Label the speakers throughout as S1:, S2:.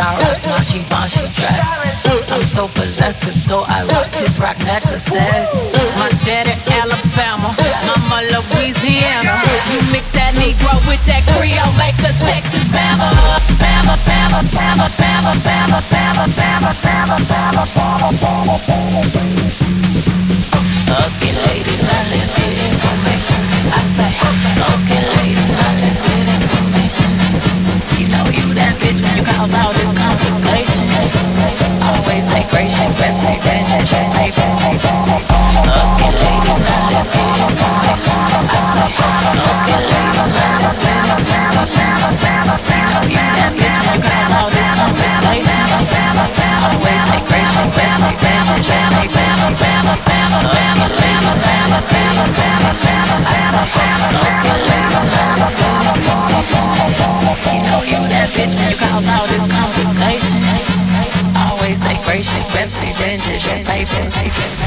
S1: when I rock my Givenchy dress. I'm so possessive, so I rock this rock necklaces. My daddy Alabama, mama Louisiana. You mix that Negro with that Creole, make a Texas Bama. Bama, Bama, Bama, Bama, Bama, Bama, Bama, Bama, Bama, Bama, Bama, Bama, Bama. Okay, lady, now let's get information. I say, okay, lady. about this conversation. Always take gracious, best revenge, Best revenge is paper.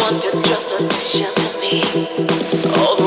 S2: wonder, just a addition to me. All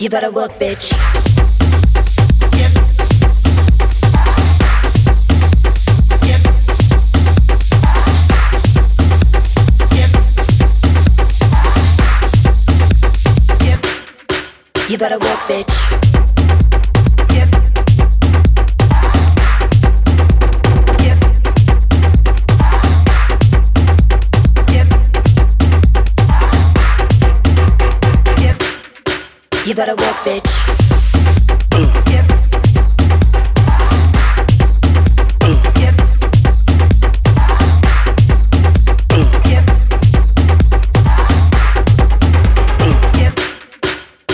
S3: You better work, bitch. You better work, bitch. You better work, bitch.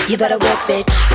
S3: You better work, bitch.